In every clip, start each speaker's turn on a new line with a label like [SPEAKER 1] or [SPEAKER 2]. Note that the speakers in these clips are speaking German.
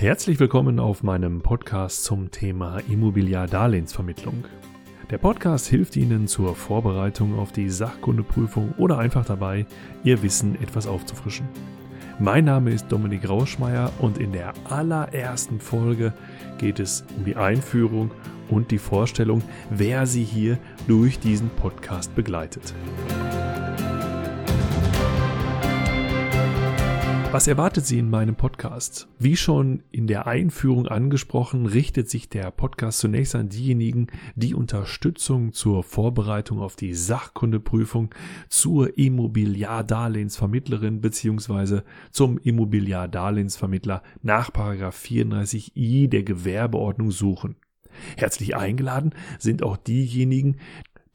[SPEAKER 1] Herzlich willkommen auf meinem Podcast zum Thema Immobiliardarlehensvermittlung. Der Podcast hilft Ihnen zur Vorbereitung auf die Sachkundeprüfung oder einfach dabei, Ihr Wissen etwas aufzufrischen. Mein Name ist Dominik Rauschmeier und in der allerersten Folge geht es um die Einführung und die Vorstellung, wer Sie hier durch diesen Podcast begleitet. Was erwartet Sie in meinem Podcast? Wie schon in der Einführung angesprochen, richtet sich der Podcast zunächst an diejenigen, die Unterstützung zur Vorbereitung auf die Sachkundeprüfung zur Immobiliardarlehensvermittlerin bzw. zum Immobiliardarlehensvermittler nach 34i der Gewerbeordnung suchen. Herzlich eingeladen sind auch diejenigen,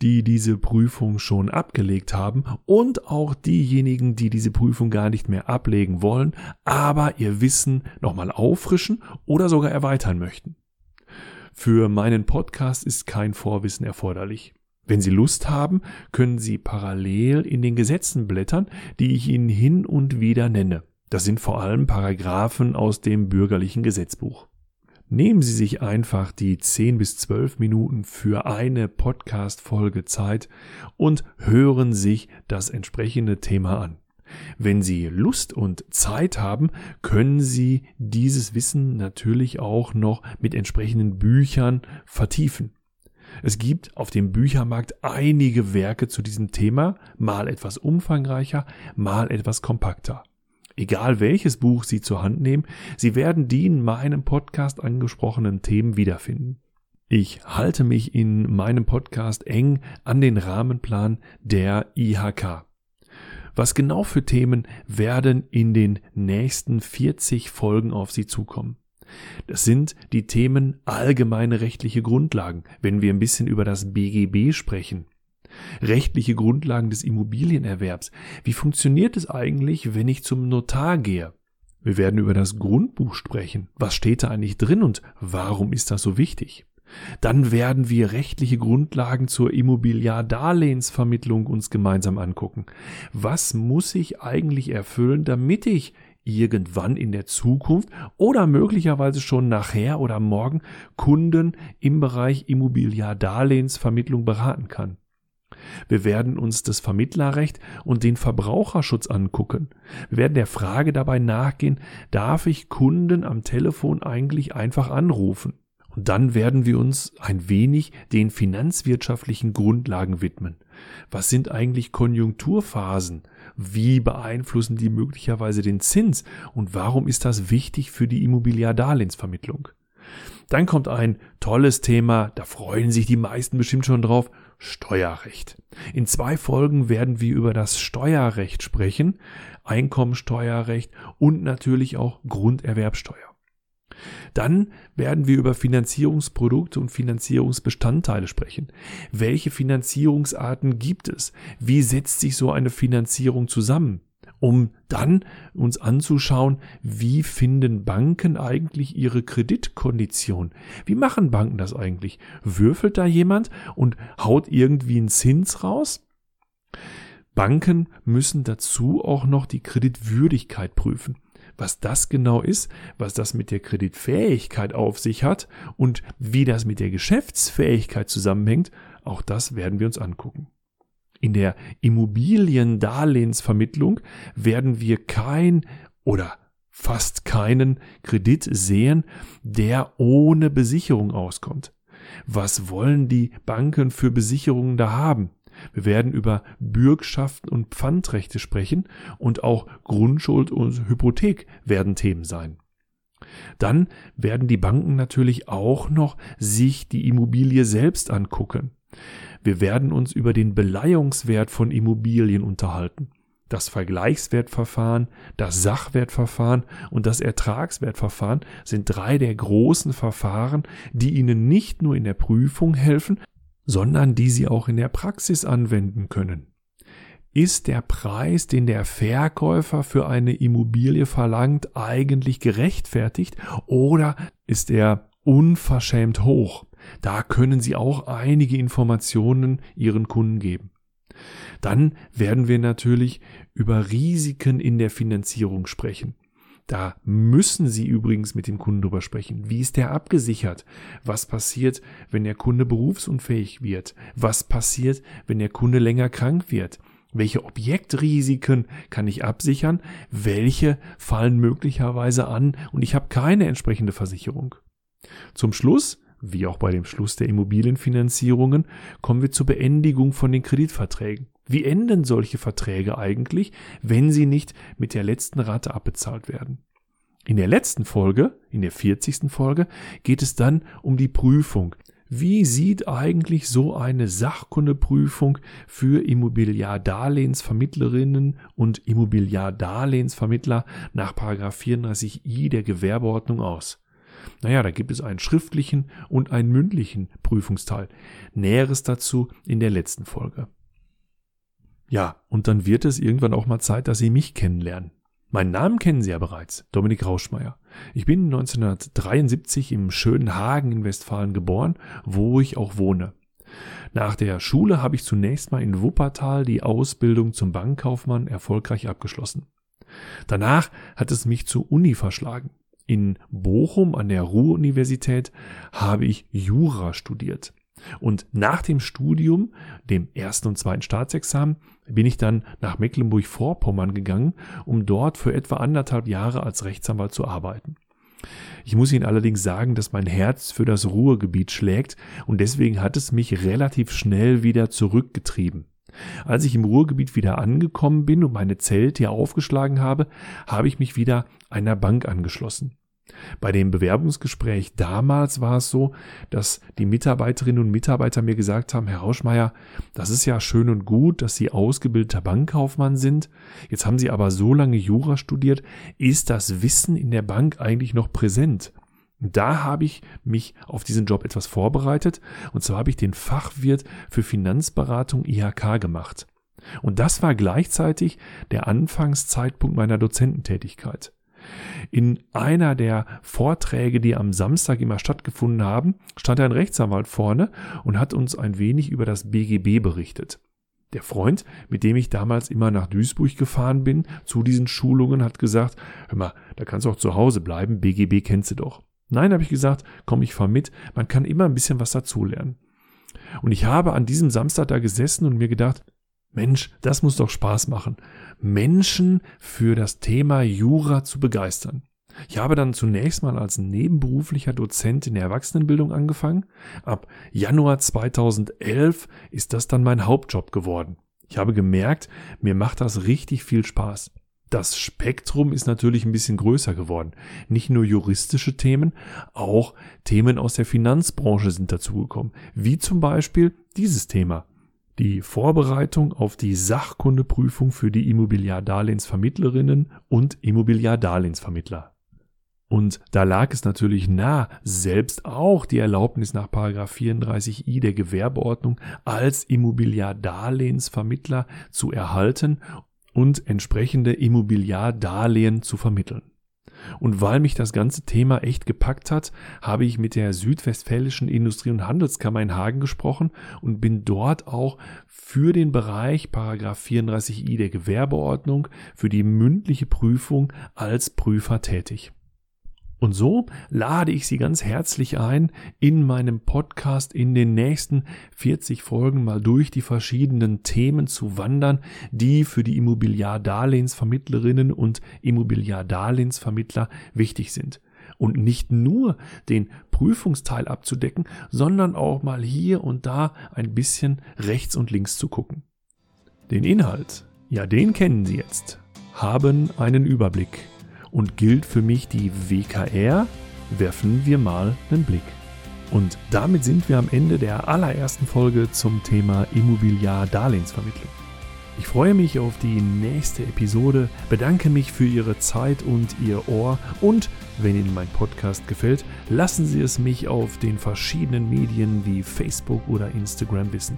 [SPEAKER 1] die diese Prüfung schon abgelegt haben und auch diejenigen, die diese Prüfung gar nicht mehr ablegen wollen, aber ihr Wissen nochmal auffrischen oder sogar erweitern möchten. Für meinen Podcast ist kein Vorwissen erforderlich. Wenn Sie Lust haben, können Sie parallel in den Gesetzen blättern, die ich Ihnen hin und wieder nenne. Das sind vor allem Paragraphen aus dem bürgerlichen Gesetzbuch. Nehmen Sie sich einfach die 10 bis 12 Minuten für eine Podcast-Folge Zeit und hören sich das entsprechende Thema an. Wenn Sie Lust und Zeit haben, können Sie dieses Wissen natürlich auch noch mit entsprechenden Büchern vertiefen. Es gibt auf dem Büchermarkt einige Werke zu diesem Thema, mal etwas umfangreicher, mal etwas kompakter. Egal welches Buch Sie zur Hand nehmen, Sie werden die in meinem Podcast angesprochenen Themen wiederfinden. Ich halte mich in meinem Podcast eng an den Rahmenplan der IHK. Was genau für Themen werden in den nächsten 40 Folgen auf Sie zukommen? Das sind die Themen allgemeine rechtliche Grundlagen, wenn wir ein bisschen über das BGB sprechen rechtliche Grundlagen des Immobilienerwerbs. Wie funktioniert es eigentlich, wenn ich zum Notar gehe? Wir werden über das Grundbuch sprechen. Was steht da eigentlich drin und warum ist das so wichtig? Dann werden wir rechtliche Grundlagen zur Immobiliardarlehensvermittlung uns gemeinsam angucken. Was muss ich eigentlich erfüllen, damit ich irgendwann in der Zukunft oder möglicherweise schon nachher oder morgen Kunden im Bereich Immobiliardarlehensvermittlung beraten kann? Wir werden uns das Vermittlerrecht und den Verbraucherschutz angucken. Wir werden der Frage dabei nachgehen, darf ich Kunden am Telefon eigentlich einfach anrufen? Und dann werden wir uns ein wenig den finanzwirtschaftlichen Grundlagen widmen. Was sind eigentlich Konjunkturphasen? Wie beeinflussen die möglicherweise den Zins? Und warum ist das wichtig für die Immobiliardarlehensvermittlung? Dann kommt ein tolles Thema, da freuen sich die meisten bestimmt schon drauf, Steuerrecht. In zwei Folgen werden wir über das Steuerrecht sprechen, Einkommensteuerrecht und natürlich auch Grunderwerbsteuer. Dann werden wir über Finanzierungsprodukte und Finanzierungsbestandteile sprechen. Welche Finanzierungsarten gibt es? Wie setzt sich so eine Finanzierung zusammen? Um dann uns anzuschauen, wie finden Banken eigentlich ihre Kreditkondition? Wie machen Banken das eigentlich? Würfelt da jemand und haut irgendwie einen Zins raus? Banken müssen dazu auch noch die Kreditwürdigkeit prüfen. Was das genau ist, was das mit der Kreditfähigkeit auf sich hat und wie das mit der Geschäftsfähigkeit zusammenhängt, auch das werden wir uns angucken. In der Immobiliendarlehensvermittlung werden wir kein oder fast keinen Kredit sehen, der ohne Besicherung auskommt. Was wollen die Banken für Besicherungen da haben? Wir werden über Bürgschaften und Pfandrechte sprechen und auch Grundschuld und Hypothek werden Themen sein. Dann werden die Banken natürlich auch noch sich die Immobilie selbst angucken. Wir werden uns über den Beleihungswert von Immobilien unterhalten. Das Vergleichswertverfahren, das Sachwertverfahren und das Ertragswertverfahren sind drei der großen Verfahren, die Ihnen nicht nur in der Prüfung helfen, sondern die Sie auch in der Praxis anwenden können. Ist der Preis, den der Verkäufer für eine Immobilie verlangt, eigentlich gerechtfertigt oder ist er unverschämt hoch? Da können Sie auch einige Informationen Ihren Kunden geben. Dann werden wir natürlich über Risiken in der Finanzierung sprechen. Da müssen Sie übrigens mit dem Kunden drüber sprechen. Wie ist der abgesichert? Was passiert, wenn der Kunde berufsunfähig wird? Was passiert, wenn der Kunde länger krank wird? Welche Objektrisiken kann ich absichern? Welche fallen möglicherweise an und ich habe keine entsprechende Versicherung? Zum Schluss, wie auch bei dem Schluss der Immobilienfinanzierungen, kommen wir zur Beendigung von den Kreditverträgen. Wie enden solche Verträge eigentlich, wenn sie nicht mit der letzten Rate abbezahlt werden? In der letzten Folge, in der 40. Folge, geht es dann um die Prüfung. Wie sieht eigentlich so eine Sachkundeprüfung für Immobiliardarlehensvermittlerinnen und Immobiliardarlehensvermittler nach 34i der Gewerbeordnung aus? Naja, da gibt es einen schriftlichen und einen mündlichen Prüfungsteil. Näheres dazu in der letzten Folge. Ja, und dann wird es irgendwann auch mal Zeit, dass Sie mich kennenlernen. Meinen Namen kennen Sie ja bereits, Dominik Rauschmeier. Ich bin 1973 im schönen Hagen in Westfalen geboren, wo ich auch wohne. Nach der Schule habe ich zunächst mal in Wuppertal die Ausbildung zum Bankkaufmann erfolgreich abgeschlossen. Danach hat es mich zur Uni verschlagen. In Bochum an der Ruhr-Universität habe ich Jura studiert. Und nach dem Studium, dem ersten und zweiten Staatsexamen, bin ich dann nach Mecklenburg-Vorpommern gegangen, um dort für etwa anderthalb Jahre als Rechtsanwalt zu arbeiten. Ich muss Ihnen allerdings sagen, dass mein Herz für das Ruhrgebiet schlägt und deswegen hat es mich relativ schnell wieder zurückgetrieben. Als ich im Ruhrgebiet wieder angekommen bin und meine Zelte hier aufgeschlagen habe, habe ich mich wieder einer Bank angeschlossen. Bei dem Bewerbungsgespräch damals war es so, dass die Mitarbeiterinnen und Mitarbeiter mir gesagt haben, Herr Rauschmeier, das ist ja schön und gut, dass Sie ausgebildeter Bankkaufmann sind. Jetzt haben Sie aber so lange Jura studiert. Ist das Wissen in der Bank eigentlich noch präsent? Da habe ich mich auf diesen Job etwas vorbereitet und zwar habe ich den Fachwirt für Finanzberatung IHK gemacht. Und das war gleichzeitig der Anfangszeitpunkt meiner Dozententätigkeit. In einer der Vorträge, die am Samstag immer stattgefunden haben, stand ein Rechtsanwalt vorne und hat uns ein wenig über das BGB berichtet. Der Freund, mit dem ich damals immer nach Duisburg gefahren bin, zu diesen Schulungen, hat gesagt, hör mal, da kannst du auch zu Hause bleiben, BGB kennst du doch. Nein, habe ich gesagt, komm, ich fahr mit, man kann immer ein bisschen was dazulernen. Und ich habe an diesem Samstag da gesessen und mir gedacht, Mensch, das muss doch Spaß machen. Menschen für das Thema Jura zu begeistern. Ich habe dann zunächst mal als nebenberuflicher Dozent in der Erwachsenenbildung angefangen. Ab Januar 2011 ist das dann mein Hauptjob geworden. Ich habe gemerkt, mir macht das richtig viel Spaß. Das Spektrum ist natürlich ein bisschen größer geworden. Nicht nur juristische Themen, auch Themen aus der Finanzbranche sind dazugekommen, wie zum Beispiel dieses Thema die Vorbereitung auf die Sachkundeprüfung für die Immobiliardarlehensvermittlerinnen und Immobiliardarlehensvermittler. Und da lag es natürlich nah, selbst auch die Erlaubnis nach 34i der Gewerbeordnung als Immobiliardarlehensvermittler zu erhalten und entsprechende Immobiliardarlehen zu vermitteln. Und weil mich das ganze Thema echt gepackt hat, habe ich mit der Südwestfälischen Industrie- und Handelskammer in Hagen gesprochen und bin dort auch für den Bereich Paragraph 34i der Gewerbeordnung für die mündliche Prüfung als Prüfer tätig. Und so lade ich Sie ganz herzlich ein, in meinem Podcast in den nächsten 40 Folgen mal durch die verschiedenen Themen zu wandern, die für die Immobiliardarlehensvermittlerinnen und Immobiliardarlehensvermittler wichtig sind. Und nicht nur den Prüfungsteil abzudecken, sondern auch mal hier und da ein bisschen rechts und links zu gucken. Den Inhalt, ja, den kennen Sie jetzt, haben einen Überblick und gilt für mich die WKR, werfen wir mal einen Blick. Und damit sind wir am Ende der allerersten Folge zum Thema Immobiliar-Darlehensvermittlung. Ich freue mich auf die nächste Episode, bedanke mich für Ihre Zeit und Ihr Ohr und wenn Ihnen mein Podcast gefällt, lassen Sie es mich auf den verschiedenen Medien wie Facebook oder Instagram wissen.